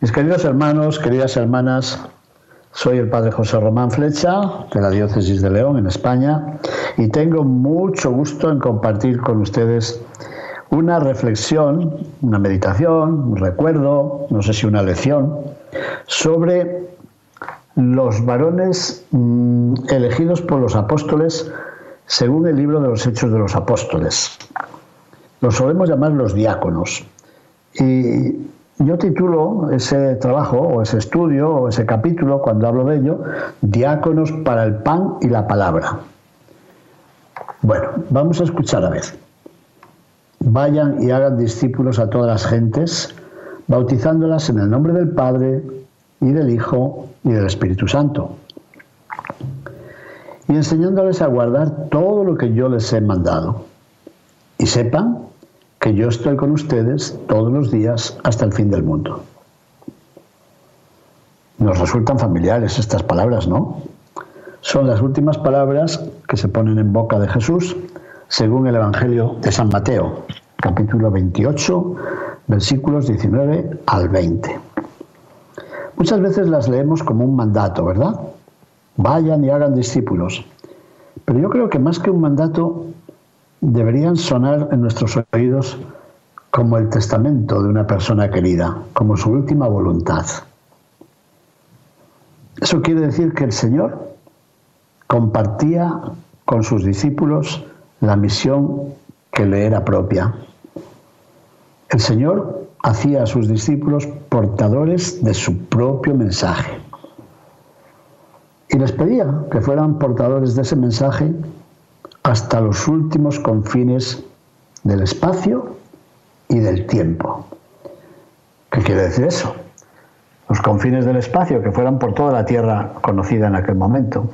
Mis queridos hermanos, queridas hermanas, soy el padre José Román Flecha de la Diócesis de León en España y tengo mucho gusto en compartir con ustedes una reflexión, una meditación, un recuerdo, no sé si una lección, sobre los varones mm, elegidos por los apóstoles según el libro de los Hechos de los Apóstoles. Los solemos llamar los diáconos. Y yo titulo ese trabajo o ese estudio o ese capítulo, cuando hablo de ello, Diáconos para el pan y la palabra. Bueno, vamos a escuchar a ver. Vayan y hagan discípulos a todas las gentes, bautizándolas en el nombre del Padre y del Hijo y del Espíritu Santo, y enseñándoles a guardar todo lo que yo les he mandado. Y sepan que yo estoy con ustedes todos los días hasta el fin del mundo. Nos resultan familiares estas palabras, ¿no? Son las últimas palabras que se ponen en boca de Jesús según el Evangelio de San Mateo, capítulo 28, versículos 19 al 20. Muchas veces las leemos como un mandato, ¿verdad? Vayan y hagan discípulos. Pero yo creo que más que un mandato deberían sonar en nuestros oídos como el testamento de una persona querida, como su última voluntad. Eso quiere decir que el Señor compartía con sus discípulos la misión que le era propia. El Señor hacía a sus discípulos portadores de su propio mensaje. Y les pedía que fueran portadores de ese mensaje hasta los últimos confines del espacio y del tiempo. ¿Qué quiere decir eso? Los confines del espacio que fueran por toda la Tierra conocida en aquel momento.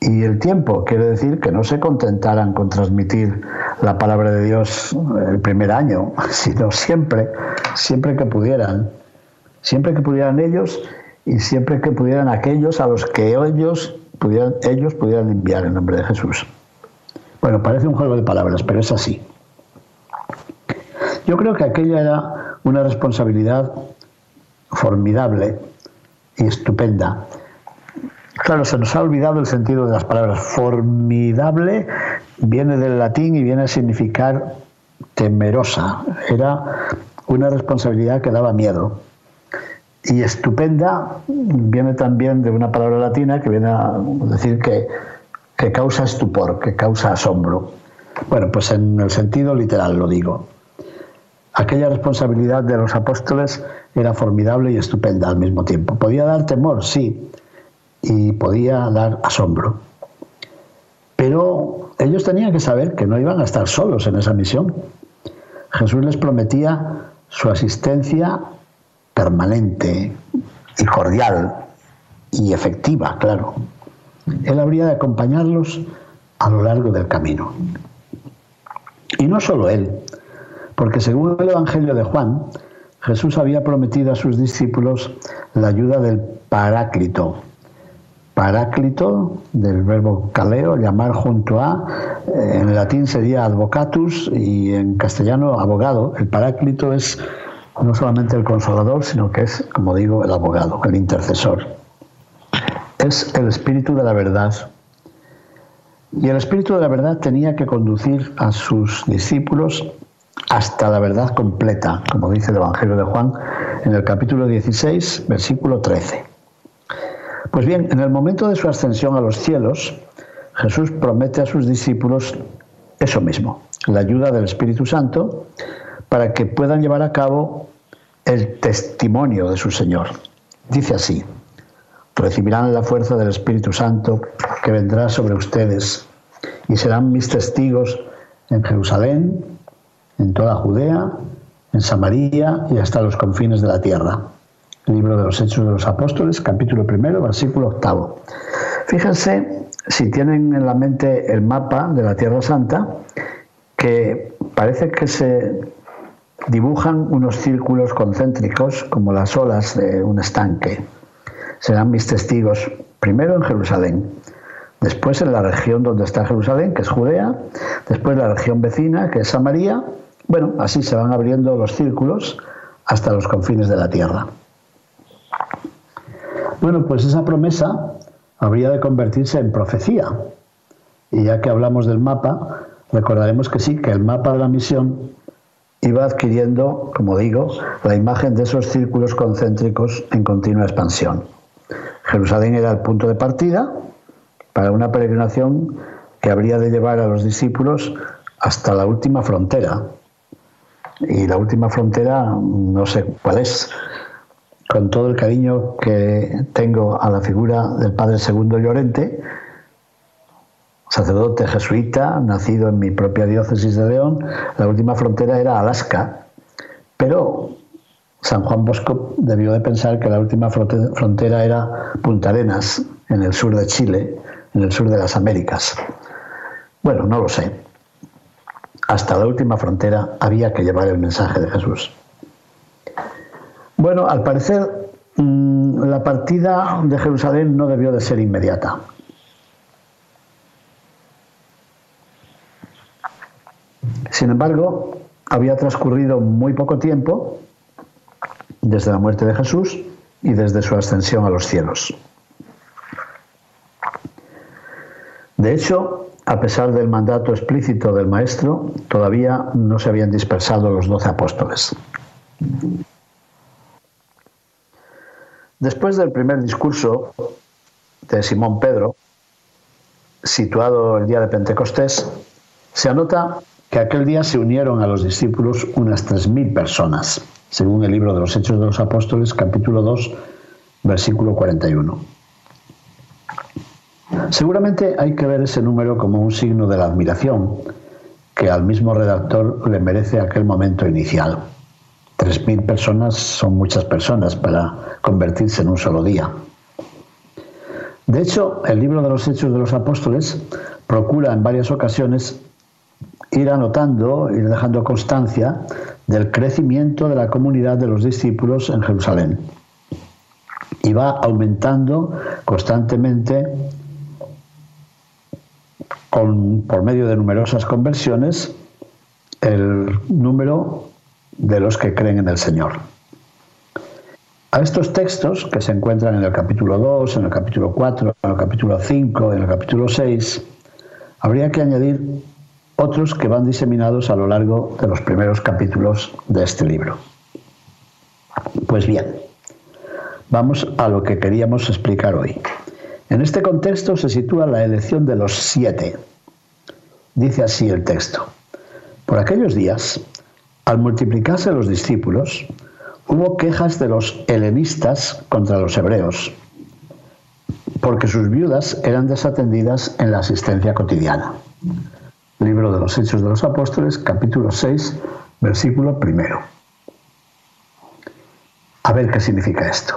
Y el tiempo quiere decir que no se contentaran con transmitir la palabra de Dios el primer año, sino siempre, siempre que pudieran, siempre que pudieran ellos y siempre que pudieran aquellos a los que ellos ellos pudieran enviar en nombre de Jesús. Bueno, parece un juego de palabras, pero es así. Yo creo que aquella era una responsabilidad formidable y estupenda. Claro, se nos ha olvidado el sentido de las palabras. Formidable viene del latín y viene a significar temerosa. Era una responsabilidad que daba miedo. Y estupenda viene también de una palabra latina que viene a decir que, que causa estupor, que causa asombro. Bueno, pues en el sentido literal lo digo. Aquella responsabilidad de los apóstoles era formidable y estupenda al mismo tiempo. Podía dar temor, sí, y podía dar asombro. Pero ellos tenían que saber que no iban a estar solos en esa misión. Jesús les prometía su asistencia permanente y cordial y efectiva, claro. Él habría de acompañarlos a lo largo del camino. Y no solo él, porque según el Evangelio de Juan, Jesús había prometido a sus discípulos la ayuda del Paráclito. Paráclito, del verbo caleo, llamar junto a, eh, en latín sería advocatus y en castellano abogado. El Paráclito es no solamente el consolador, sino que es, como digo, el abogado, el intercesor. Es el espíritu de la verdad. Y el espíritu de la verdad tenía que conducir a sus discípulos hasta la verdad completa, como dice el Evangelio de Juan en el capítulo 16, versículo 13. Pues bien, en el momento de su ascensión a los cielos, Jesús promete a sus discípulos eso mismo, la ayuda del Espíritu Santo para que puedan llevar a cabo el testimonio de su Señor. Dice así, recibirán la fuerza del Espíritu Santo que vendrá sobre ustedes y serán mis testigos en Jerusalén, en toda Judea, en Samaria y hasta los confines de la tierra. Libro de los Hechos de los Apóstoles, capítulo primero, versículo octavo. Fíjense si tienen en la mente el mapa de la Tierra Santa, que parece que se dibujan unos círculos concéntricos como las olas de un estanque. Serán mis testigos primero en Jerusalén, después en la región donde está Jerusalén, que es Judea, después la región vecina, que es Samaria. Bueno, así se van abriendo los círculos hasta los confines de la tierra. Bueno, pues esa promesa habría de convertirse en profecía. Y ya que hablamos del mapa, recordaremos que sí, que el mapa de la misión iba adquiriendo, como digo, la imagen de esos círculos concéntricos en continua expansión. Jerusalén era el punto de partida para una peregrinación que habría de llevar a los discípulos hasta la última frontera. Y la última frontera no sé cuál es. Con todo el cariño que tengo a la figura del Padre Segundo Llorente, sacerdote jesuita, nacido en mi propia diócesis de León, la última frontera era Alaska. Pero San Juan Bosco debió de pensar que la última frontera era Punta Arenas, en el sur de Chile, en el sur de las Américas. Bueno, no lo sé. Hasta la última frontera había que llevar el mensaje de Jesús. Bueno, al parecer mm, la partida de Jerusalén no debió de ser inmediata. Sin embargo, había transcurrido muy poco tiempo desde la muerte de Jesús y desde su ascensión a los cielos. De hecho, a pesar del mandato explícito del Maestro, todavía no se habían dispersado los doce apóstoles. Después del primer discurso de Simón Pedro, situado el día de Pentecostés, se anota que aquel día se unieron a los discípulos unas tres mil personas, según el libro de los Hechos de los Apóstoles, capítulo 2, versículo 41. Seguramente hay que ver ese número como un signo de la admiración que al mismo redactor le merece aquel momento inicial. Tres mil personas son muchas personas para convertirse en un solo día. De hecho, el libro de los Hechos de los Apóstoles procura en varias ocasiones ir anotando, ir dejando constancia del crecimiento de la comunidad de los discípulos en Jerusalén. Y va aumentando constantemente con, por medio de numerosas conversiones el número de los que creen en el Señor. A estos textos, que se encuentran en el capítulo 2, en el capítulo 4, en el capítulo 5, en el capítulo 6, habría que añadir otros que van diseminados a lo largo de los primeros capítulos de este libro. Pues bien, vamos a lo que queríamos explicar hoy. En este contexto se sitúa la elección de los siete. Dice así el texto. Por aquellos días, al multiplicarse los discípulos, hubo quejas de los helenistas contra los hebreos, porque sus viudas eran desatendidas en la asistencia cotidiana. Libro de los Hechos de los Apóstoles, capítulo 6, versículo primero. A ver qué significa esto.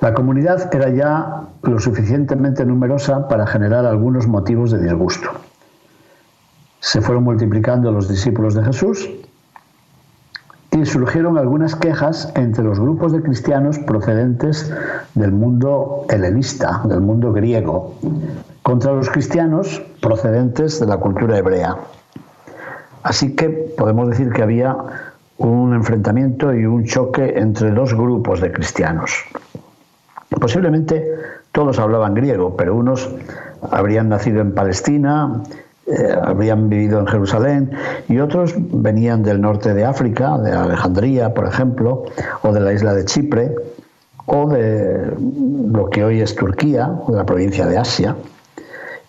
La comunidad era ya lo suficientemente numerosa para generar algunos motivos de disgusto. Se fueron multiplicando los discípulos de Jesús y surgieron algunas quejas entre los grupos de cristianos procedentes del mundo helenista, del mundo griego, contra los cristianos procedentes de la cultura hebrea. Así que podemos decir que había un enfrentamiento y un choque entre dos grupos de cristianos. Posiblemente todos hablaban griego, pero unos habrían nacido en Palestina, eh, habrían vivido en Jerusalén y otros venían del norte de África, de Alejandría, por ejemplo, o de la isla de Chipre, o de lo que hoy es Turquía, o de la provincia de Asia.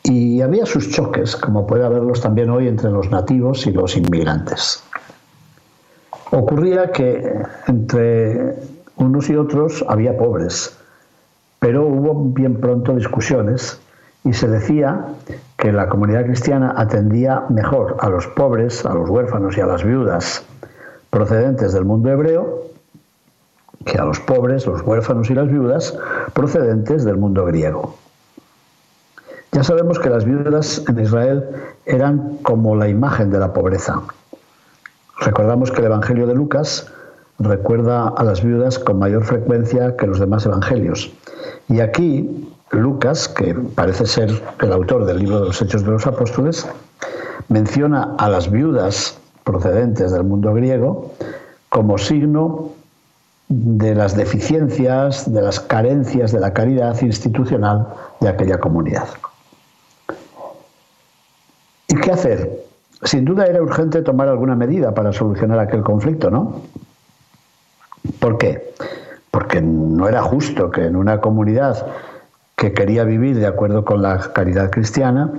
Y había sus choques, como puede haberlos también hoy entre los nativos y los inmigrantes. Ocurría que entre unos y otros había pobres, pero hubo bien pronto discusiones y se decía que la comunidad cristiana atendía mejor a los pobres, a los huérfanos y a las viudas procedentes del mundo hebreo que a los pobres, los huérfanos y las viudas procedentes del mundo griego. Ya sabemos que las viudas en Israel eran como la imagen de la pobreza. Recordamos que el Evangelio de Lucas recuerda a las viudas con mayor frecuencia que los demás evangelios. Y aquí Lucas, que parece ser el autor del libro de los Hechos de los Apóstoles, menciona a las viudas procedentes del mundo griego como signo de las deficiencias, de las carencias de la caridad institucional de aquella comunidad. ¿Y qué hacer? Sin duda era urgente tomar alguna medida para solucionar aquel conflicto, ¿no? ¿Por qué? Porque no era justo que en una comunidad que quería vivir de acuerdo con la caridad cristiana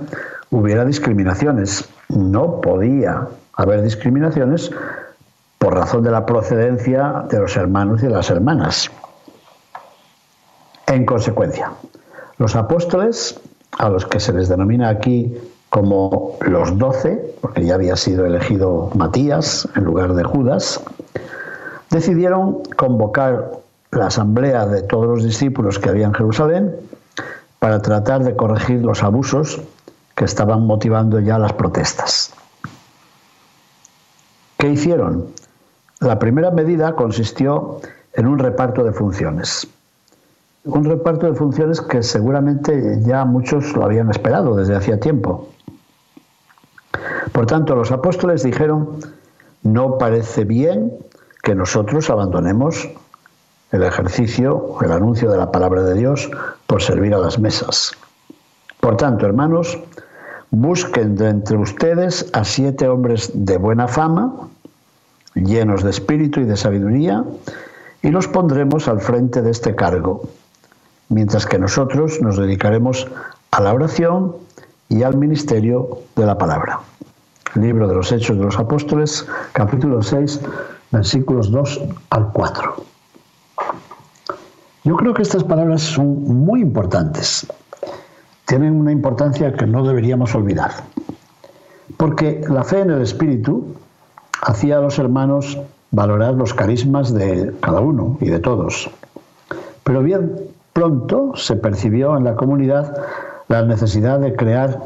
hubiera discriminaciones. No podía haber discriminaciones por razón de la procedencia de los hermanos y de las hermanas. En consecuencia, los apóstoles, a los que se les denomina aquí como los doce, porque ya había sido elegido Matías en lugar de Judas, decidieron convocar la asamblea de todos los discípulos que había en Jerusalén para tratar de corregir los abusos que estaban motivando ya las protestas. ¿Qué hicieron? La primera medida consistió en un reparto de funciones. Un reparto de funciones que seguramente ya muchos lo habían esperado desde hacía tiempo. Por tanto, los apóstoles dijeron, no parece bien que nosotros abandonemos el ejercicio, el anuncio de la palabra de Dios por servir a las mesas. Por tanto, hermanos, busquen de entre ustedes a siete hombres de buena fama, llenos de espíritu y de sabiduría, y los pondremos al frente de este cargo, mientras que nosotros nos dedicaremos a la oración y al ministerio de la palabra. Libro de los Hechos de los Apóstoles, capítulo 6, versículos 2 al 4. Yo creo que estas palabras son muy importantes. Tienen una importancia que no deberíamos olvidar. Porque la fe en el Espíritu hacía a los hermanos valorar los carismas de cada uno y de todos. Pero bien pronto se percibió en la comunidad la necesidad de crear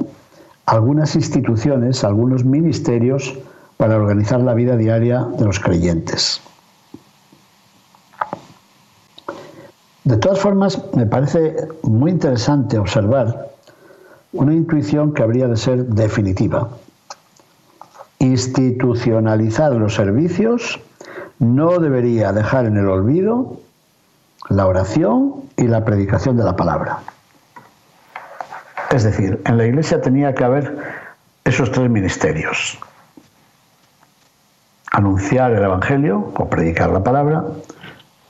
algunas instituciones, algunos ministerios para organizar la vida diaria de los creyentes. De todas formas, me parece muy interesante observar una intuición que habría de ser definitiva institucionalizar los servicios no debería dejar en el olvido la oración y la predicación de la palabra. Es decir, en la iglesia tenía que haber esos tres ministerios. Anunciar el Evangelio o predicar la palabra.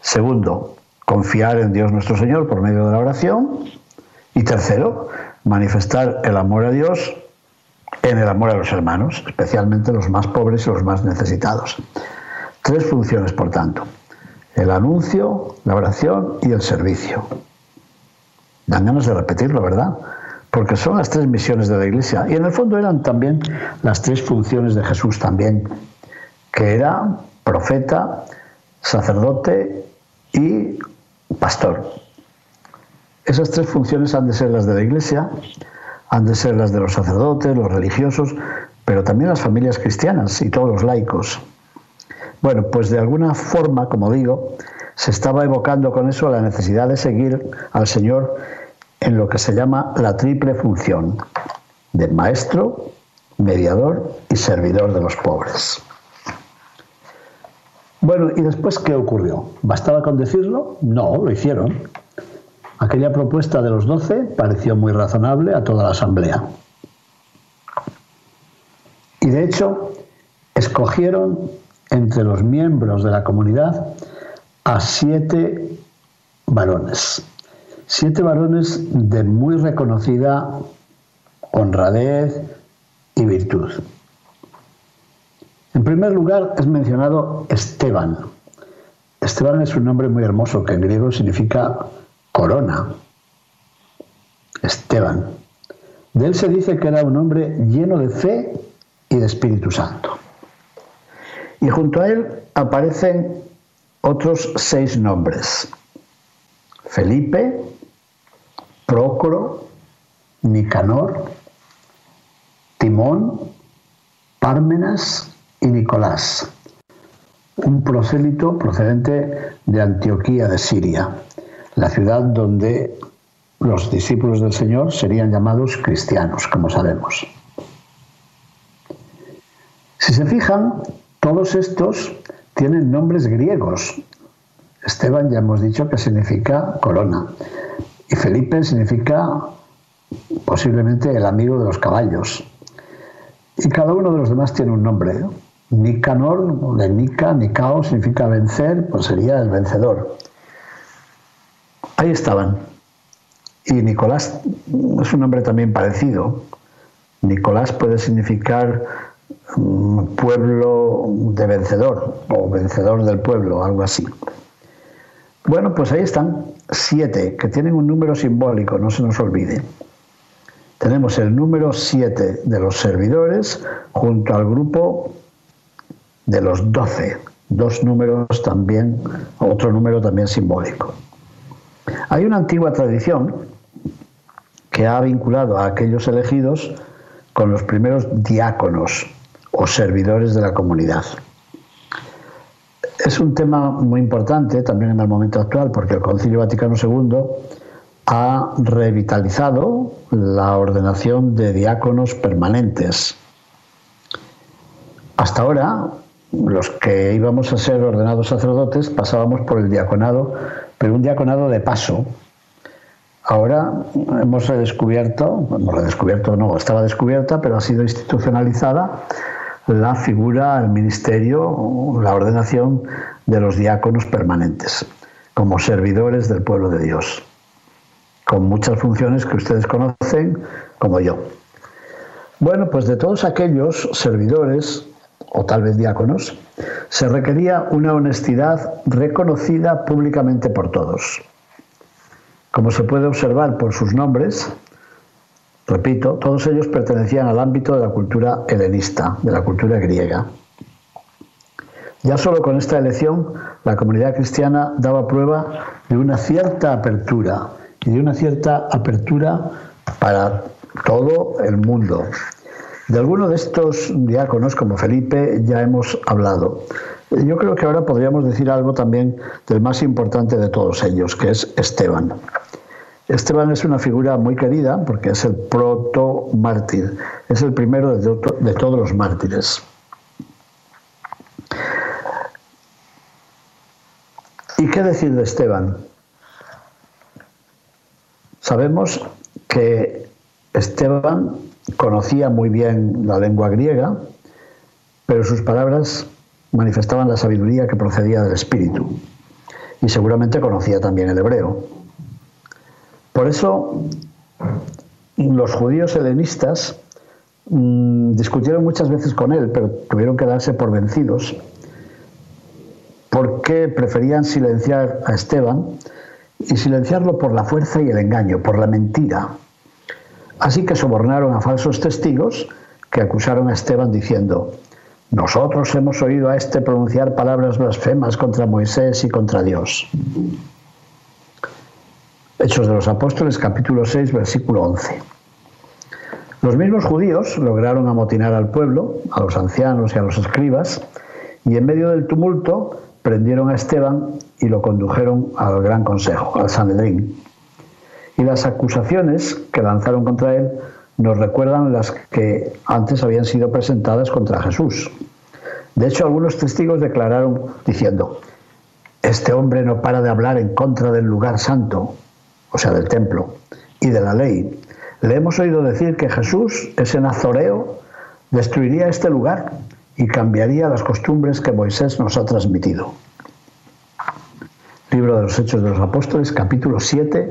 Segundo, confiar en Dios nuestro Señor por medio de la oración. Y tercero, manifestar el amor a Dios en el amor a los hermanos, especialmente los más pobres y los más necesitados. Tres funciones, por tanto. El anuncio, la oración y el servicio. Dan ganas de repetirlo, ¿verdad? Porque son las tres misiones de la Iglesia. Y en el fondo eran también las tres funciones de Jesús también, que era profeta, sacerdote y pastor. Esas tres funciones han de ser las de la Iglesia han de ser las de los sacerdotes, los religiosos, pero también las familias cristianas y todos los laicos. Bueno, pues de alguna forma, como digo, se estaba evocando con eso la necesidad de seguir al Señor en lo que se llama la triple función de maestro, mediador y servidor de los pobres. Bueno, ¿y después qué ocurrió? ¿Bastaba con decirlo? No, lo hicieron. Aquella propuesta de los doce pareció muy razonable a toda la asamblea. Y de hecho, escogieron entre los miembros de la comunidad a siete varones. Siete varones de muy reconocida honradez y virtud. En primer lugar es mencionado Esteban. Esteban es un nombre muy hermoso que en griego significa corona. Esteban. De él se dice que era un hombre lleno de fe y de Espíritu Santo. Y junto a él aparecen otros seis nombres. Felipe, Prócoro, Nicanor, Timón, Pármenas y Nicolás, un prosélito procedente de Antioquía de Siria, la ciudad donde los discípulos del Señor serían llamados cristianos, como sabemos. Si se fijan, todos estos tienen nombres griegos. Esteban ya hemos dicho que significa corona y Felipe significa posiblemente el amigo de los caballos. Y cada uno de los demás tiene un nombre. Nicanor, de Nica, Nicao, significa vencer, pues sería el vencedor. Ahí estaban. Y Nicolás es un nombre también parecido. Nicolás puede significar mm, pueblo de vencedor o vencedor del pueblo, algo así. Bueno, pues ahí están siete, que tienen un número simbólico, no se nos olvide. Tenemos el número siete de los servidores junto al grupo de los doce, dos números también, otro número también simbólico. Hay una antigua tradición que ha vinculado a aquellos elegidos con los primeros diáconos o servidores de la comunidad. Es un tema muy importante también en el momento actual porque el Concilio Vaticano II ha revitalizado la ordenación de diáconos permanentes. Hasta ahora, los que íbamos a ser ordenados sacerdotes pasábamos por el diaconado, pero un diaconado de paso, Ahora hemos redescubierto, hemos redescubierto, no, estaba descubierta, pero ha sido institucionalizada la figura, el ministerio, la ordenación de los diáconos permanentes, como servidores del pueblo de Dios, con muchas funciones que ustedes conocen, como yo. Bueno, pues de todos aquellos servidores, o tal vez diáconos, se requería una honestidad reconocida públicamente por todos. Como se puede observar por sus nombres, repito, todos ellos pertenecían al ámbito de la cultura helenista, de la cultura griega. Ya solo con esta elección, la comunidad cristiana daba prueba de una cierta apertura y de una cierta apertura para todo el mundo. De alguno de estos diáconos, como Felipe, ya hemos hablado. Yo creo que ahora podríamos decir algo también del más importante de todos ellos, que es Esteban. Esteban es una figura muy querida porque es el proto mártir, es el primero de, todos los mártires. ¿Y qué decir de Esteban? Sabemos que Esteban conocía muy bien la lengua griega, pero sus palabras manifestaban la sabiduría que procedía del Espíritu. Y seguramente conocía también el hebreo. Por eso los judíos helenistas mm, discutieron muchas veces con él, pero tuvieron que darse por vencidos, porque preferían silenciar a Esteban y silenciarlo por la fuerza y el engaño, por la mentira. Así que sobornaron a falsos testigos que acusaron a Esteban diciendo, nosotros hemos oído a este pronunciar palabras blasfemas contra Moisés y contra Dios. Hechos de los Apóstoles, capítulo 6, versículo 11. Los mismos judíos lograron amotinar al pueblo, a los ancianos y a los escribas, y en medio del tumulto prendieron a Esteban y lo condujeron al gran consejo, al Sanedrín. Y las acusaciones que lanzaron contra él nos recuerdan las que antes habían sido presentadas contra Jesús. De hecho, algunos testigos declararon diciendo, este hombre no para de hablar en contra del lugar santo, o sea, del templo, y de la ley. Le hemos oído decir que Jesús, ese nazoreo, destruiría este lugar y cambiaría las costumbres que Moisés nos ha transmitido. Libro de los Hechos de los Apóstoles, capítulo 7,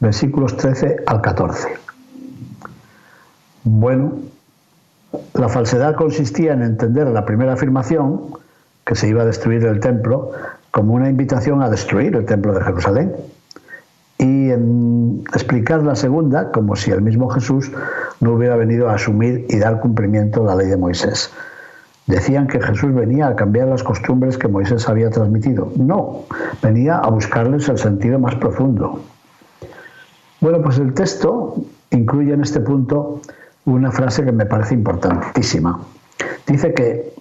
versículos 13 al 14. Bueno, la falsedad consistía en entender la primera afirmación, que se iba a destruir el templo, como una invitación a destruir el templo de Jerusalén y en explicar la segunda como si el mismo Jesús no hubiera venido a asumir y dar cumplimiento a la ley de Moisés. Decían que Jesús venía a cambiar las costumbres que Moisés había transmitido. No, venía a buscarles el sentido más profundo. Bueno, pues el texto incluye en este punto una frase que me parece importantísima. Dice que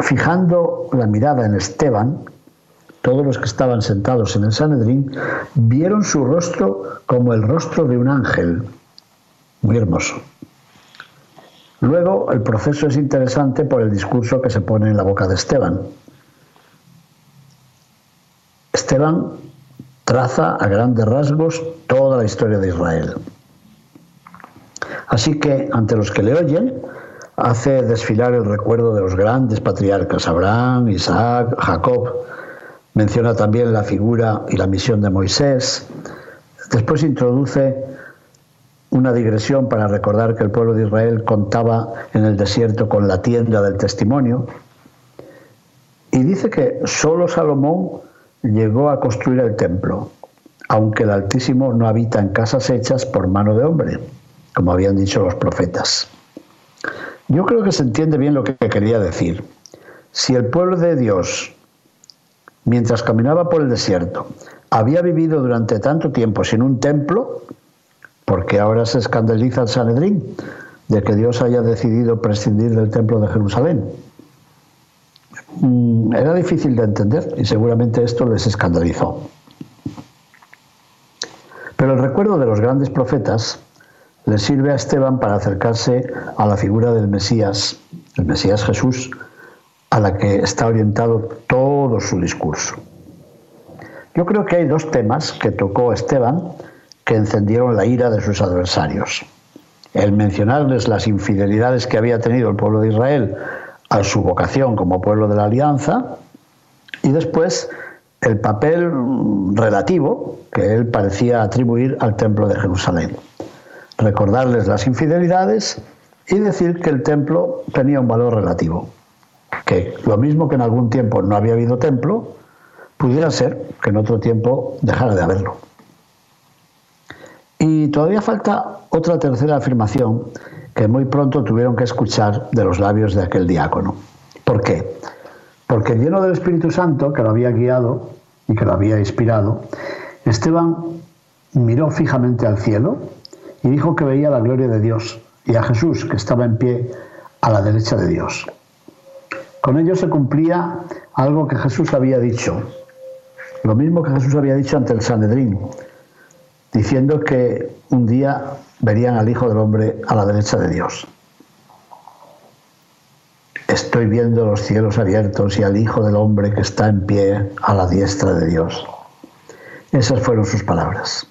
fijando la mirada en Esteban, todos los que estaban sentados en el Sanedrín vieron su rostro como el rostro de un ángel. Muy hermoso. Luego, el proceso es interesante por el discurso que se pone en la boca de Esteban. Esteban traza a grandes rasgos toda la historia de Israel. Así que, ante los que le oyen, hace desfilar el recuerdo de los grandes patriarcas, Abraham, Isaac, Jacob. Menciona también la figura y la misión de Moisés. Después introduce una digresión para recordar que el pueblo de Israel contaba en el desierto con la tienda del testimonio. Y dice que solo Salomón llegó a construir el templo, aunque el Altísimo no habita en casas hechas por mano de hombre, como habían dicho los profetas. Yo creo que se entiende bien lo que quería decir. Si el pueblo de Dios, mientras caminaba por el desierto, había vivido durante tanto tiempo sin un templo, porque ahora se escandaliza el Sanedrín de que Dios haya decidido prescindir del templo de Jerusalén. Mm, era difícil de entender y seguramente esto les escandalizó. Pero el recuerdo de los grandes profetas le sirve a Esteban para acercarse a la figura del Mesías, el Mesías Jesús, a la que está orientado todo su discurso. Yo creo que hay dos temas que tocó Esteban que encendieron la ira de sus adversarios. El mencionarles las infidelidades que había tenido el pueblo de Israel a su vocación como pueblo de la alianza y después el papel relativo que él parecía atribuir al templo de Jerusalén recordarles las infidelidades y decir que el templo tenía un valor relativo. Que lo mismo que en algún tiempo no había habido templo, pudiera ser que en otro tiempo dejara de haberlo. Y todavía falta otra tercera afirmación que muy pronto tuvieron que escuchar de los labios de aquel diácono. ¿Por qué? Porque lleno del Espíritu Santo, que lo había guiado y que lo había inspirado, Esteban miró fijamente al cielo y dijo que veía la gloria de Dios y a Jesús que estaba en pie a la derecha de Dios. Con ello se cumplía algo que Jesús había dicho, lo mismo que Jesús había dicho ante el Sanedrín, diciendo que un día verían al Hijo del Hombre a la derecha de Dios. Estoy viendo los cielos abiertos y al Hijo del Hombre que está en pie a la diestra de Dios. Esas fueron sus palabras.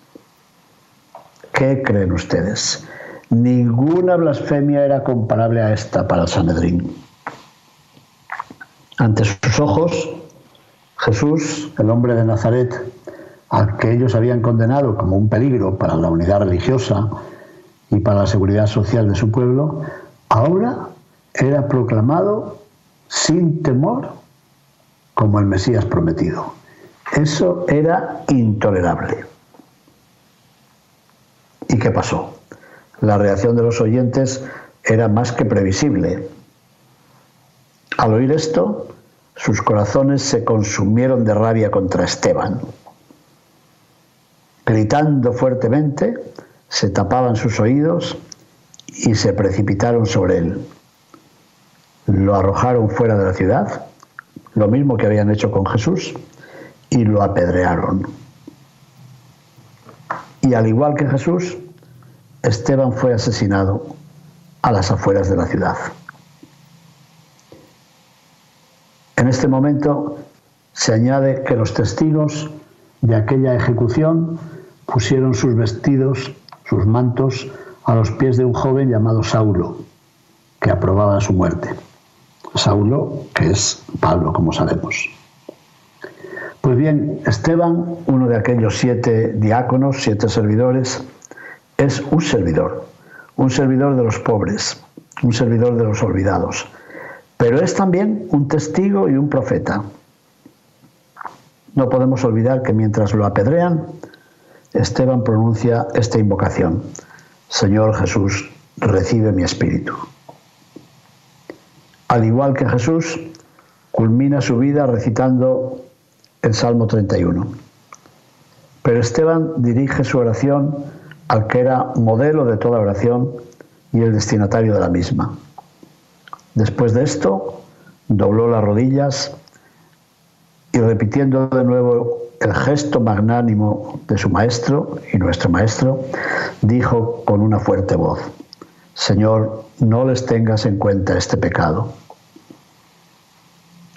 ¿Qué creen ustedes? Ninguna blasfemia era comparable a esta para el Sanedrín. Ante sus ojos, Jesús, el hombre de Nazaret, al que ellos habían condenado como un peligro para la unidad religiosa y para la seguridad social de su pueblo, ahora era proclamado sin temor como el Mesías prometido. Eso era intolerable. ¿Y qué pasó? La reacción de los oyentes era más que previsible. Al oír esto, sus corazones se consumieron de rabia contra Esteban. Gritando fuertemente, se tapaban sus oídos y se precipitaron sobre él. Lo arrojaron fuera de la ciudad, lo mismo que habían hecho con Jesús, y lo apedrearon. Y al igual que Jesús, Esteban fue asesinado a las afueras de la ciudad. En este momento se añade que los testigos de aquella ejecución pusieron sus vestidos, sus mantos, a los pies de un joven llamado Saulo, que aprobaba su muerte. Saulo, que es Pablo, como sabemos. Pues bien, Esteban, uno de aquellos siete diáconos, siete servidores, es un servidor, un servidor de los pobres, un servidor de los olvidados, pero es también un testigo y un profeta. No podemos olvidar que mientras lo apedrean, Esteban pronuncia esta invocación, Señor Jesús, recibe mi espíritu. Al igual que Jesús, culmina su vida recitando el Salmo 31. Pero Esteban dirige su oración al que era modelo de toda oración y el destinatario de la misma. Después de esto, dobló las rodillas y repitiendo de nuevo el gesto magnánimo de su maestro y nuestro maestro, dijo con una fuerte voz, Señor, no les tengas en cuenta este pecado.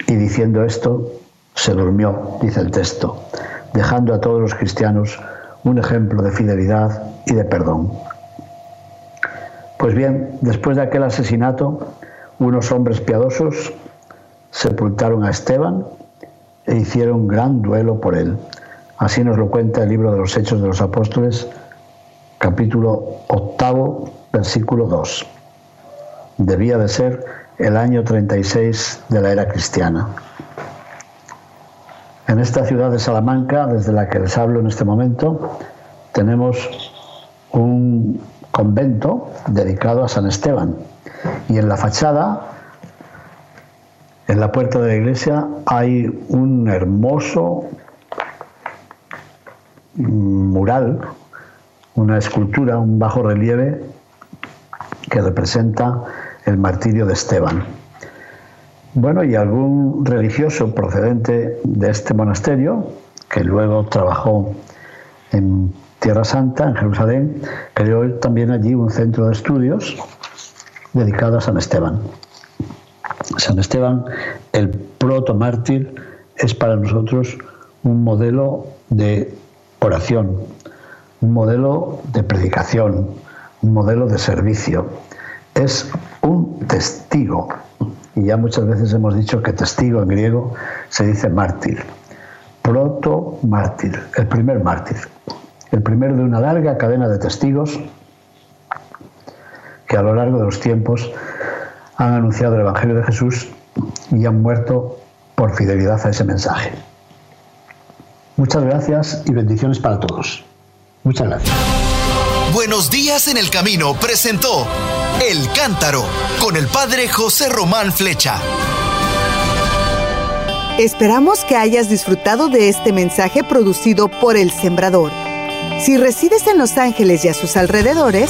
Y diciendo esto, se durmió, dice el texto, dejando a todos los cristianos un ejemplo de fidelidad y de perdón. Pues bien, después de aquel asesinato, unos hombres piadosos sepultaron a Esteban e hicieron gran duelo por él. Así nos lo cuenta el libro de los Hechos de los Apóstoles, capítulo octavo, versículo 2. Debía de ser el año 36 de la era cristiana. En esta ciudad de Salamanca, desde la que les hablo en este momento, tenemos un convento dedicado a San Esteban. Y en la fachada, en la puerta de la iglesia, hay un hermoso mural, una escultura, un bajo relieve que representa el martirio de Esteban. Bueno, y algún religioso procedente de este monasterio, que luego trabajó en Tierra Santa, en Jerusalén, creó también allí un centro de estudios dedicado a San Esteban. San Esteban, el proto mártir, es para nosotros un modelo de oración, un modelo de predicación, un modelo de servicio. Es un testigo. Y ya muchas veces hemos dicho que testigo en griego se dice mártir. Proto mártir, el primer mártir. El primero de una larga cadena de testigos que a lo largo de los tiempos han anunciado el Evangelio de Jesús y han muerto por fidelidad a ese mensaje. Muchas gracias y bendiciones para todos. Muchas gracias. Buenos días en el camino presentó El Cántaro con el padre José Román Flecha. Esperamos que hayas disfrutado de este mensaje producido por El Sembrador. Si resides en Los Ángeles y a sus alrededores,